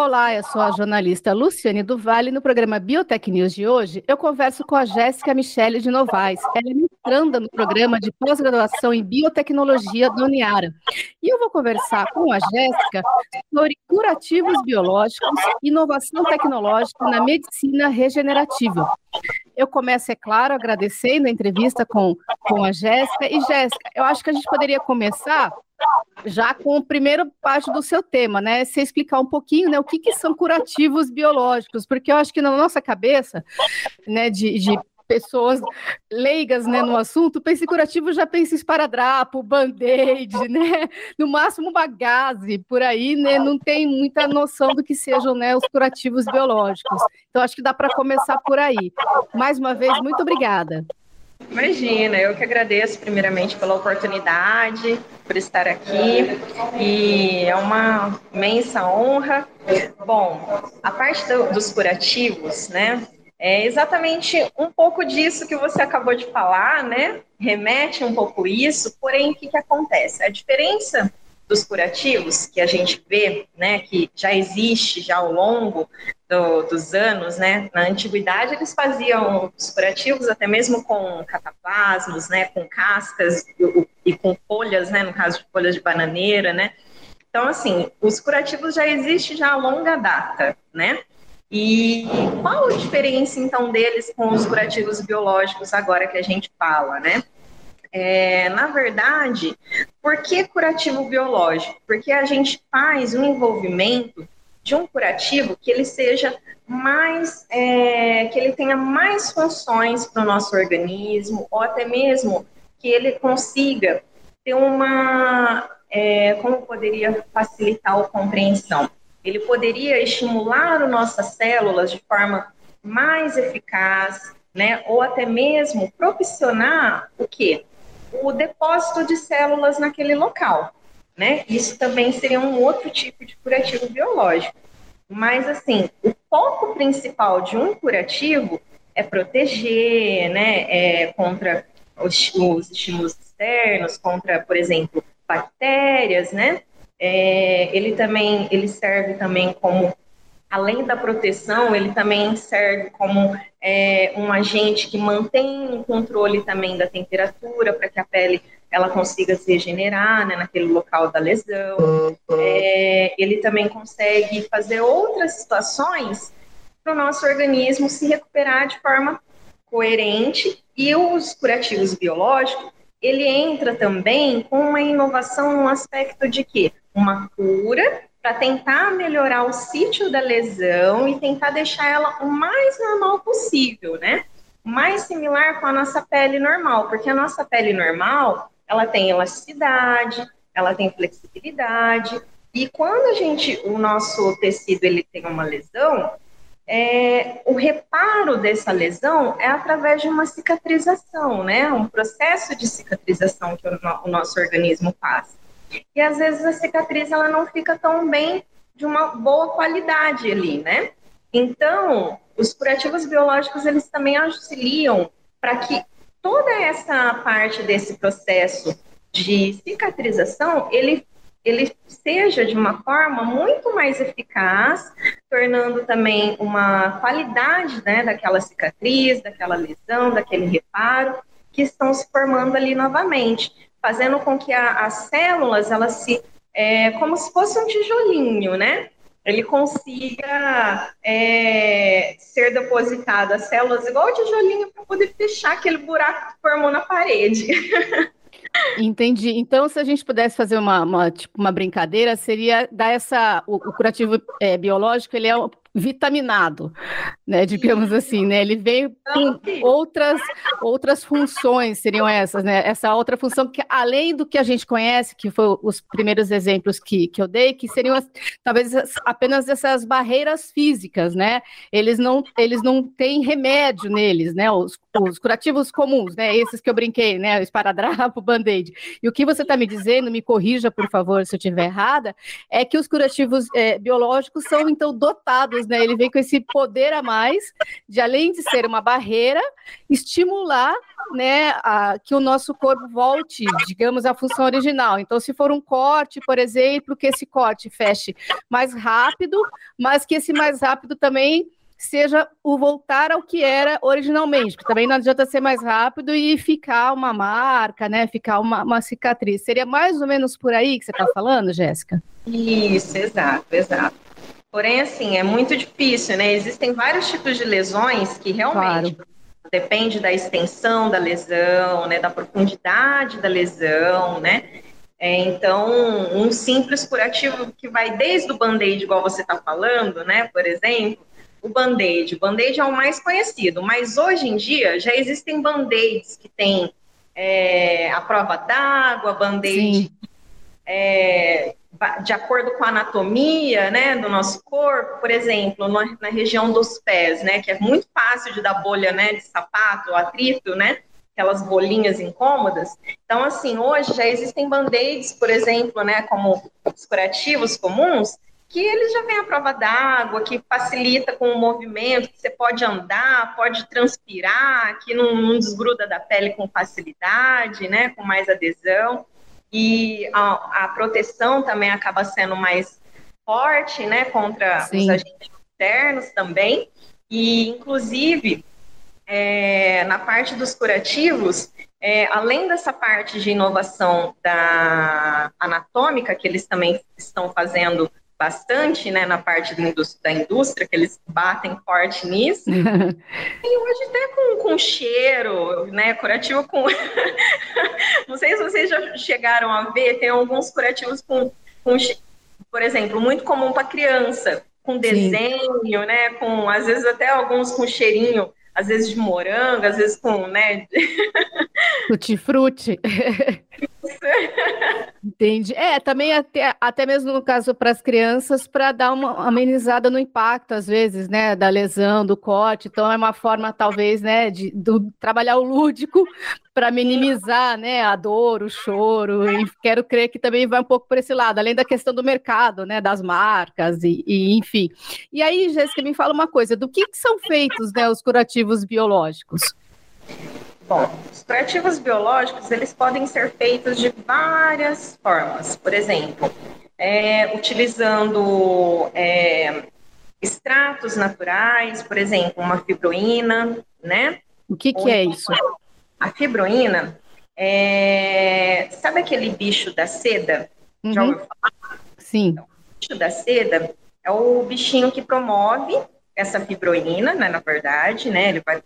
Olá, eu sou a jornalista Luciane do Vale. No programa Biotech News de hoje, eu converso com a Jéssica Michele de Novaes. Ela é mestranda no programa de pós-graduação em biotecnologia da Uniara. E eu vou conversar com a Jéssica sobre curativos biológicos e inovação tecnológica na medicina regenerativa. Eu começo, é claro, agradecendo a entrevista com, com a Jéssica. E, Jéssica, eu acho que a gente poderia começar já com a primeira parte do seu tema, né? Você explicar um pouquinho, né, o que, que são curativos biológicos, porque eu acho que na nossa cabeça, né, de, de pessoas leigas né, no assunto, pense curativo já pensa esparadrapo, band-aid, né? No máximo uma gase, por aí, né? Não tem muita noção do que sejam né, os curativos biológicos. Então, acho que dá para começar por aí. Mais uma vez, muito obrigada. Imagina, eu que agradeço primeiramente pela oportunidade, por estar aqui, e é uma imensa honra. Bom, a parte do, dos curativos, né, é exatamente um pouco disso que você acabou de falar, né, remete um pouco isso, porém, o que, que acontece? A diferença dos curativos que a gente vê, né, que já existe já ao longo do, dos anos, né, na antiguidade eles faziam os curativos até mesmo com cataplasmos, né, com cascas e, e com folhas, né, no caso de folhas de bananeira, né. Então, assim, os curativos já existem já a longa data, né. E qual a diferença então deles com os curativos biológicos agora que a gente fala, né? É, na verdade, por que curativo biológico? Porque a gente faz um envolvimento de um curativo que ele seja mais, é, que ele tenha mais funções para o nosso organismo, ou até mesmo que ele consiga ter uma, é, como poderia facilitar a compreensão? Ele poderia estimular as nossas células de forma mais eficaz, né? Ou até mesmo propiciar o quê? o depósito de células naquele local, né? Isso também seria um outro tipo de curativo biológico. Mas, assim, o foco principal de um curativo é proteger, né, é, contra os estímulos externos, contra, por exemplo, bactérias, né? É, ele também, ele serve também como além da proteção, ele também serve como é, um agente que mantém o controle também da temperatura para que a pele ela consiga se regenerar né, naquele local da lesão. É, ele também consegue fazer outras situações para o nosso organismo se recuperar de forma coerente e os curativos biológicos ele entra também com uma inovação no aspecto de que uma cura para tentar melhorar o sítio da lesão e tentar deixar ela o mais normal possível, né? Mais similar com a nossa pele normal, porque a nossa pele normal, ela tem elasticidade, ela tem flexibilidade, e quando a gente, o nosso tecido ele tem uma lesão, é, o reparo dessa lesão é através de uma cicatrização, né? Um processo de cicatrização que o, o nosso organismo faz. E às vezes a cicatriz ela não fica tão bem de uma boa qualidade ali, né? Então, os curativos biológicos eles também auxiliam para que toda essa parte desse processo de cicatrização ele ele seja de uma forma muito mais eficaz, tornando também uma qualidade né, daquela cicatriz, daquela lesão, daquele reparo que estão se formando ali novamente fazendo com que a, as células, elas se, é, como se fosse um tijolinho, né? Ele consiga é, ser depositado as células igual o tijolinho para poder fechar aquele buraco que formou na parede. Entendi. Então, se a gente pudesse fazer uma, uma, tipo, uma brincadeira, seria dar essa. O, o curativo é, biológico ele é vitaminado, né, digamos assim, né? Ele veio com outras outras funções seriam essas, né? Essa outra função que além do que a gente conhece, que foi os primeiros exemplos que, que eu dei, que seriam as, talvez apenas essas barreiras físicas, né? Eles não eles não têm remédio neles, né? Os, os curativos comuns, né? Esses que eu brinquei, né? O esparadrapo, band-aid. E o que você está me dizendo, me corrija por favor se eu estiver errada, é que os curativos é, biológicos são então dotados né? Ele vem com esse poder a mais de, além de ser uma barreira, estimular, né, a, que o nosso corpo volte, digamos, à função original. Então, se for um corte, por exemplo, que esse corte feche mais rápido, mas que esse mais rápido também seja o voltar ao que era originalmente, porque também não adianta ser mais rápido e ficar uma marca, né? Ficar uma, uma cicatriz. Seria mais ou menos por aí que você está falando, Jéssica? Isso, exato, exato. Porém, assim, é muito difícil, né? Existem vários tipos de lesões que realmente claro. depende da extensão da lesão, né? Da profundidade da lesão, né? É, então, um simples curativo que vai desde o band-aid, igual você está falando, né? Por exemplo, o band-aid. O band-aid é o mais conhecido, mas hoje em dia já existem band-aids que tem é, a prova d'água, band-aid é, de acordo com a anatomia né, do nosso corpo, por exemplo, na, na, região dos pés, né, que é muito fácil de dar bolha né, de sapato, atrito, né, aquelas bolinhas incômodas. Então, assim, hoje já existem band-aids, por exemplo, né, como os curativos comuns, que eles já vêm à prova d'água, que facilita com o movimento, que você pode andar, pode transpirar, que não, não desgruda da pele com facilidade, né, com mais adesão e a, a proteção também acaba sendo mais forte, né, contra Sim. os agentes externos também, e inclusive é, na parte dos curativos, é, além dessa parte de inovação da anatômica que eles também estão fazendo bastante, né, na parte da indústria, da indústria que eles batem forte nisso. e hoje até com, com cheiro, né, curativo com... Não sei se vocês já chegaram a ver, tem alguns curativos com, com por exemplo, muito comum para criança, com desenho, Sim. né, com, às vezes até alguns com cheirinho, às vezes de morango, às vezes com, né... Tutti-frutti. Entendi. É, também até, até mesmo no caso para as crianças, para dar uma amenizada no impacto, às vezes, né, da lesão, do corte. Então, é uma forma, talvez, né, de do, trabalhar o lúdico para minimizar, né, a dor, o choro. E quero crer que também vai um pouco por esse lado, além da questão do mercado, né, das marcas e, e enfim. E aí, Jéssica, me fala uma coisa: do que, que são feitos, né, os curativos biológicos? Bom, os curativos biológicos, eles podem ser feitos de várias formas. Por exemplo, é, utilizando é, extratos naturais, por exemplo, uma fibroína, né? O que, que é isso? A fibroína é... Sabe aquele bicho da seda? Uhum. Já ouviu falar? Sim. Então, o bicho da seda é o bichinho que promove essa fibroína, né, na verdade, né? Ele vai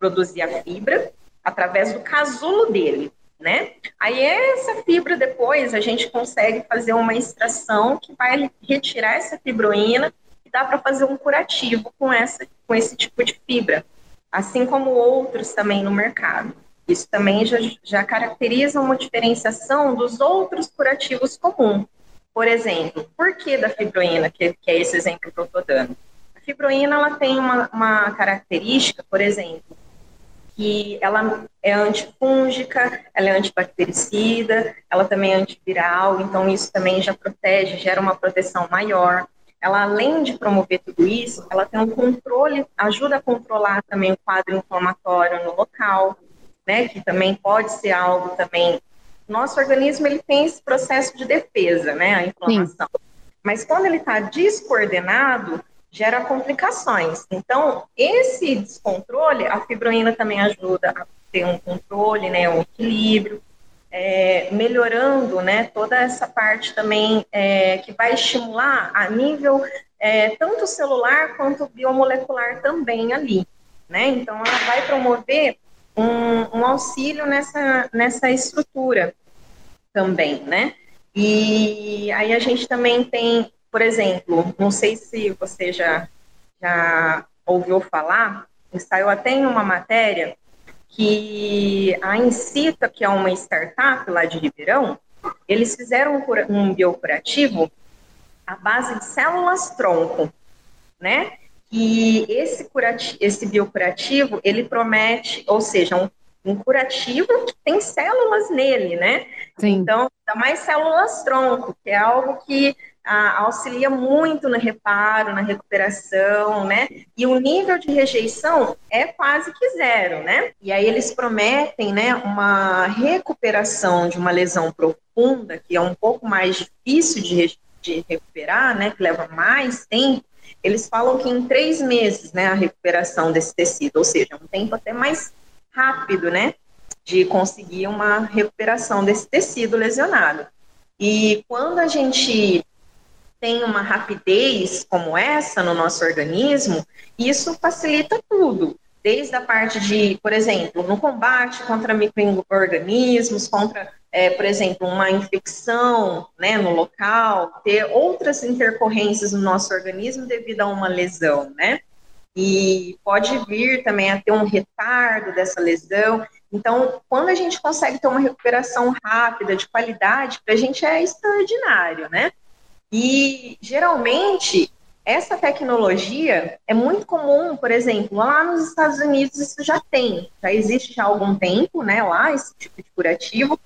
produzir a fibra através do casulo dele, né? Aí essa fibra depois a gente consegue fazer uma extração que vai retirar essa fibroína e dá para fazer um curativo com essa com esse tipo de fibra, assim como outros também no mercado. Isso também já, já caracteriza uma diferenciação dos outros curativos comuns. Por exemplo, por que da fibroína, que, que é esse exemplo que eu estou dando? A fibroína ela tem uma, uma característica, por exemplo, que ela é antifúngica, ela é antibactericida, ela também é antiviral, então isso também já protege, gera uma proteção maior. Ela, além de promover tudo isso, ela tem um controle, ajuda a controlar também o quadro inflamatório no local, né, que também pode ser algo também. Nosso organismo, ele tem esse processo de defesa, né, a inflamação. Sim. Mas quando ele está descoordenado, gera complicações. Então, esse descontrole, a fibroína também ajuda a ter um controle, né, um equilíbrio, é, melhorando, né, toda essa parte também é, que vai estimular a nível é, tanto celular quanto biomolecular também ali, né? Então, ela vai promover um, um auxílio nessa, nessa estrutura também, né? E aí a gente também tem por exemplo, não sei se você já já ouviu falar, saiu até em uma matéria que a Incita, que é uma startup lá de Ribeirão, eles fizeram um biocurativo à base de células tronco, né? E esse, curativo, esse biocurativo, ele promete, ou seja, um, um curativo que tem células nele, né? Sim. Então, dá mais células tronco, que é algo que ah, auxilia muito no reparo, na recuperação, né? E o nível de rejeição é quase que zero, né? E aí eles prometem, né, uma recuperação de uma lesão profunda, que é um pouco mais difícil de, de recuperar, né? Que leva mais tempo. Eles falam que em três meses, né, a recuperação desse tecido, ou seja, um tempo até mais rápido, né? De conseguir uma recuperação desse tecido lesionado. E quando a gente tem uma rapidez como essa no nosso organismo, isso facilita tudo. Desde a parte de, por exemplo, no combate contra microorganismos, contra, é, por exemplo, uma infecção né, no local, ter outras intercorrências no nosso organismo devido a uma lesão, né? E pode vir também a ter um retardo dessa lesão. Então, quando a gente consegue ter uma recuperação rápida, de qualidade, para a gente é extraordinário, né? E geralmente essa tecnologia é muito comum, por exemplo, lá nos Estados Unidos isso já tem, já existe já há algum tempo, né, lá esse tipo de curativo,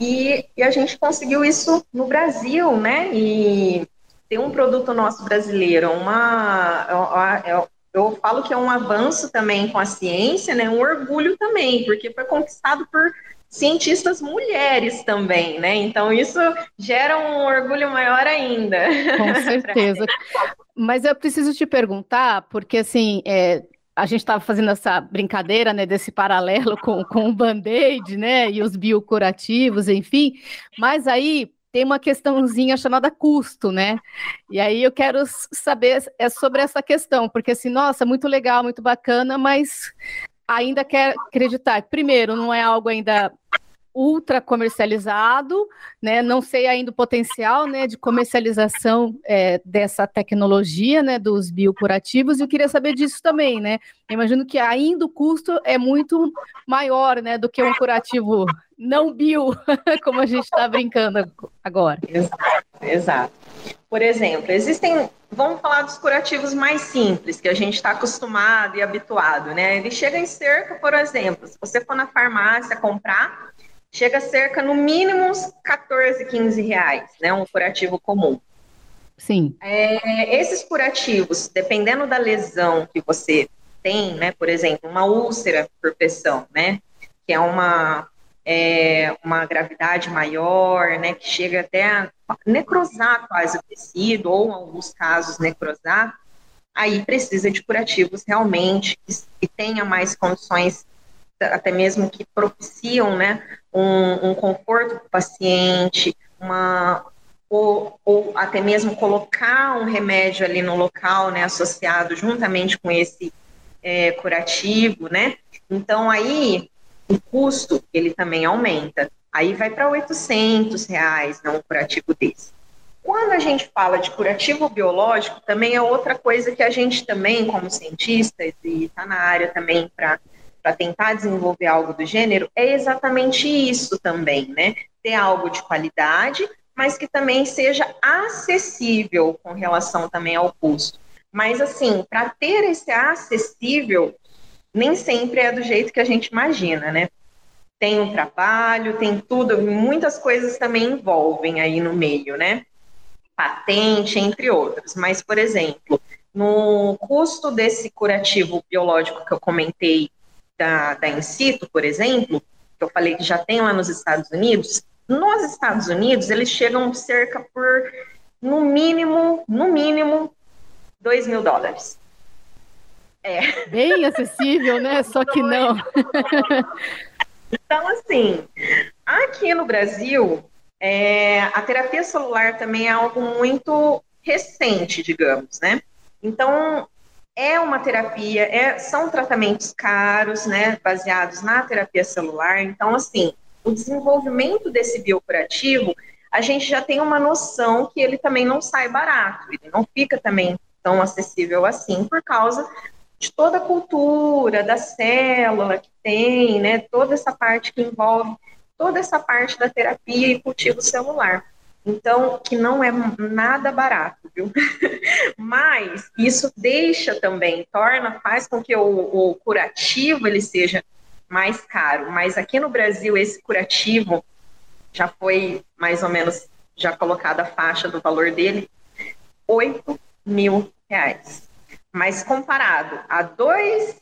e, e a gente conseguiu isso no Brasil, né, e tem um produto nosso brasileiro, uma, eu, eu, eu falo que é um avanço também com a ciência, né, um orgulho também, porque foi conquistado por cientistas mulheres também, né? Então isso gera um orgulho maior ainda. Com certeza. Mas eu preciso te perguntar, porque assim, é, a gente estava fazendo essa brincadeira, né, desse paralelo com, com o band-aid, né, e os biocurativos, enfim, mas aí tem uma questãozinha chamada custo, né? E aí eu quero saber é sobre essa questão, porque assim, nossa, muito legal, muito bacana, mas ainda quer acreditar. Primeiro, não é algo ainda ultra comercializado, né? Não sei ainda o potencial, né, de comercialização é, dessa tecnologia, né, dos biocurativos. E eu queria saber disso também, né? Eu imagino que ainda o custo é muito maior, né, do que um curativo não bio, como a gente está brincando agora. Exato, exato. Por exemplo, existem, vamos falar dos curativos mais simples, que a gente está acostumado e habituado, né? Ele chega em cerca, por exemplo, se você for na farmácia comprar, chega cerca, no mínimo, uns 14, 15 reais, né? Um curativo comum. Sim. É, esses curativos, dependendo da lesão que você tem, né? Por exemplo, uma úlcera por pressão, né? Que é uma, é, uma gravidade maior, né? Que chega até a necrosar quase o tecido, ou em alguns casos necrosar. Aí precisa de curativos realmente que, que tenha mais condições até mesmo que propiciam né, um, um conforto para o paciente, uma, ou, ou, até mesmo colocar um remédio ali no local, né, associado juntamente com esse é, curativo, né? Então aí o custo ele também aumenta. Aí vai para 800 reais, né, um curativo desse. Quando a gente fala de curativo biológico, também é outra coisa que a gente também, como cientistas, e está na área também para para tentar desenvolver algo do gênero é exatamente isso também, né? Ter algo de qualidade, mas que também seja acessível com relação também ao custo. Mas assim, para ter esse acessível, nem sempre é do jeito que a gente imagina, né? Tem um trabalho, tem tudo, muitas coisas também envolvem aí no meio, né? Patente, entre outros. Mas, por exemplo, no custo desse curativo biológico que eu comentei da, da Incito, por exemplo, que eu falei que já tem lá nos Estados Unidos, nos Estados Unidos eles chegam cerca por, no mínimo, no mínimo, 2 mil dólares. É. Bem acessível, né? Só que não. então, assim, aqui no Brasil, é, a terapia celular também é algo muito recente, digamos, né? Então, é uma terapia, é, são tratamentos caros, né, baseados na terapia celular. Então, assim, o desenvolvimento desse biocurativo, a gente já tem uma noção que ele também não sai barato, ele não fica também tão acessível assim, por causa de toda a cultura da célula que tem, né, toda essa parte que envolve toda essa parte da terapia e cultivo celular. Então, que não é nada barato, viu? Mas isso deixa também, torna, faz com que o, o curativo ele seja mais caro. Mas aqui no Brasil, esse curativo já foi mais ou menos já colocada a faixa do valor dele, 8 mil reais. Mas comparado a 2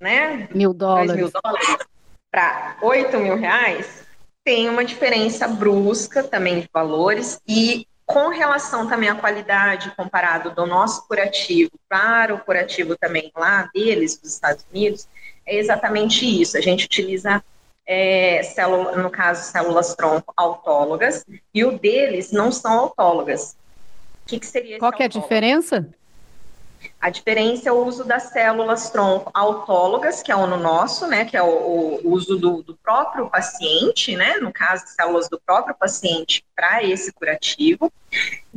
né, mil dólares, dólares para 8 mil reais, tem uma diferença brusca também de valores e com relação também à qualidade comparado do nosso curativo para o curativo também lá deles, dos Estados Unidos, é exatamente isso. A gente utiliza é, célula, no caso, células tronco autólogas, e o deles não são autólogas. O que, que seria Qual que é a diferença? A diferença é o uso das células tronco autólogas, que é o no nosso, né, que é o, o uso do, do, próprio paciente, né, no caso, células do próprio paciente para esse curativo.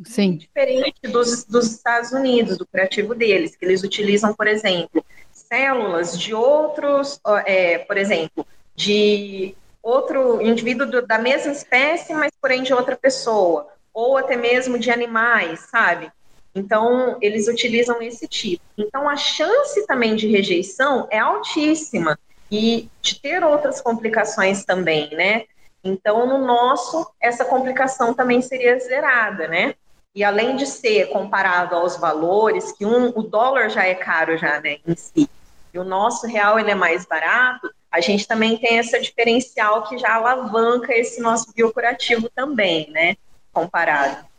Sim. Diferente dos, dos Estados Unidos, do curativo deles, que eles utilizam, por exemplo, células de outros, é, por exemplo, de outro indivíduo do, da mesma espécie, mas porém de outra pessoa, ou até mesmo de animais, sabe? Então, eles utilizam esse tipo. Então, a chance também de rejeição é altíssima e de ter outras complicações também, né? Então, no nosso, essa complicação também seria zerada, né? E além de ser comparado aos valores, que um, o dólar já é caro já, né, em si, e o nosso real ele é mais barato, a gente também tem essa diferencial que já alavanca esse nosso biocurativo também, né? Comparado.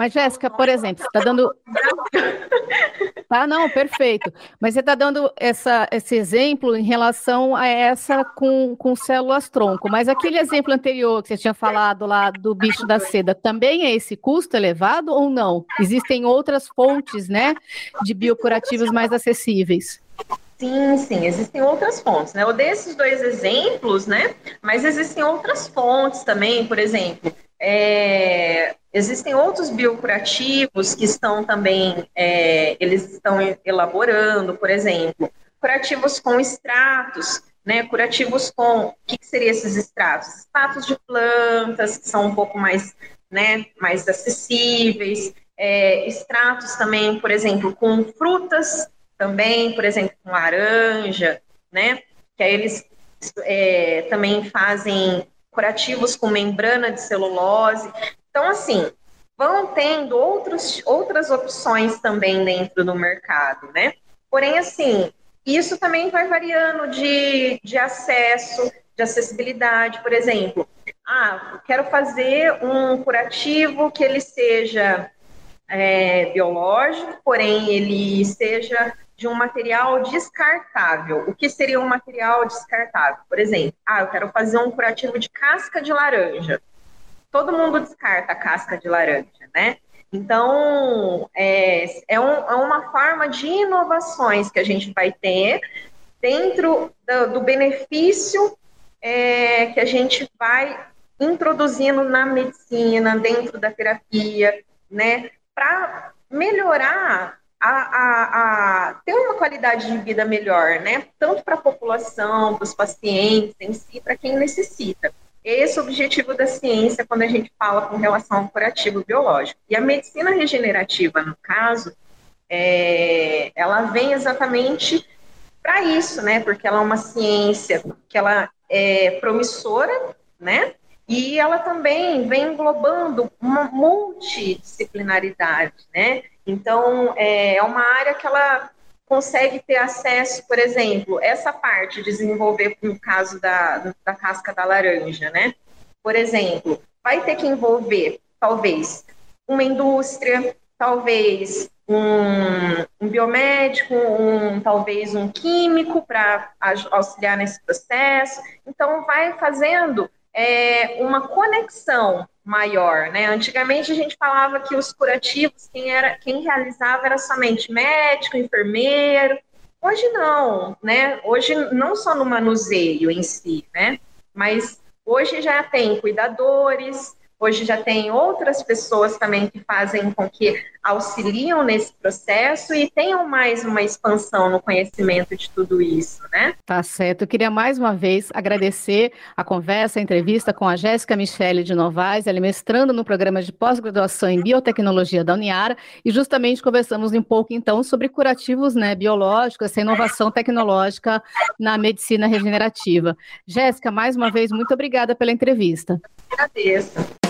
Mas, Jéssica, por exemplo, você está dando. Tá, não, perfeito. Mas você está dando essa, esse exemplo em relação a essa com, com células tronco. Mas aquele exemplo anterior que você tinha falado lá do bicho da seda, também é esse custo elevado ou não? Existem outras fontes, né, de biocurativos mais acessíveis? Sim, sim, existem outras fontes, né? Eu dei esses dois exemplos, né? Mas existem outras fontes também, por exemplo, é, existem outros biocurativos que estão também, é, eles estão elaborando, por exemplo, curativos com extratos, né? Curativos com, o que, que seriam esses extratos? Extratos de plantas que são um pouco mais, né? Mais acessíveis, é, extratos também, por exemplo, com frutas também, por exemplo, com laranja, né? Que aí eles é, também fazem curativos com membrana de celulose. Então, assim, vão tendo outros, outras opções também dentro do mercado, né? Porém, assim, isso também vai variando de, de acesso, de acessibilidade, por exemplo. Ah, quero fazer um curativo que ele seja é, biológico, porém ele seja de um material descartável. O que seria um material descartável? Por exemplo, ah, eu quero fazer um curativo de casca de laranja. Todo mundo descarta a casca de laranja, né? Então, é, é, um, é uma forma de inovações que a gente vai ter dentro do, do benefício é, que a gente vai introduzindo na medicina, dentro da terapia, né? Para melhorar a, a, a, ter uma qualidade de vida melhor, né? Tanto para a população, para os pacientes em si, para quem necessita. Esse é o objetivo da ciência quando a gente fala com relação ao curativo biológico. E a medicina regenerativa, no caso, é, ela vem exatamente para isso, né? Porque ela é uma ciência que ela é promissora, né? E ela também vem englobando uma multidisciplinaridade, né? Então, é, é uma área que ela consegue ter acesso, por exemplo, essa parte, desenvolver no caso da, da casca da laranja, né? Por exemplo, vai ter que envolver, talvez, uma indústria, talvez um, um biomédico, um, talvez um químico para auxiliar nesse processo. Então, vai fazendo é, uma conexão maior, né? Antigamente a gente falava que os curativos, quem era, quem realizava era somente médico, enfermeiro. Hoje não, né? Hoje não só no manuseio em si, né? Mas hoje já tem cuidadores, Hoje já tem outras pessoas também que fazem com que auxiliam nesse processo e tenham mais uma expansão no conhecimento de tudo isso, né? Tá certo. Eu queria mais uma vez agradecer a conversa, a entrevista com a Jéssica Michele de Novaes, ela é mestrando no programa de pós-graduação em biotecnologia da Uniara e justamente conversamos um pouco então sobre curativos né, biológicos, essa inovação tecnológica na medicina regenerativa. Jéssica, mais uma vez, muito obrigada pela entrevista. Agradeço.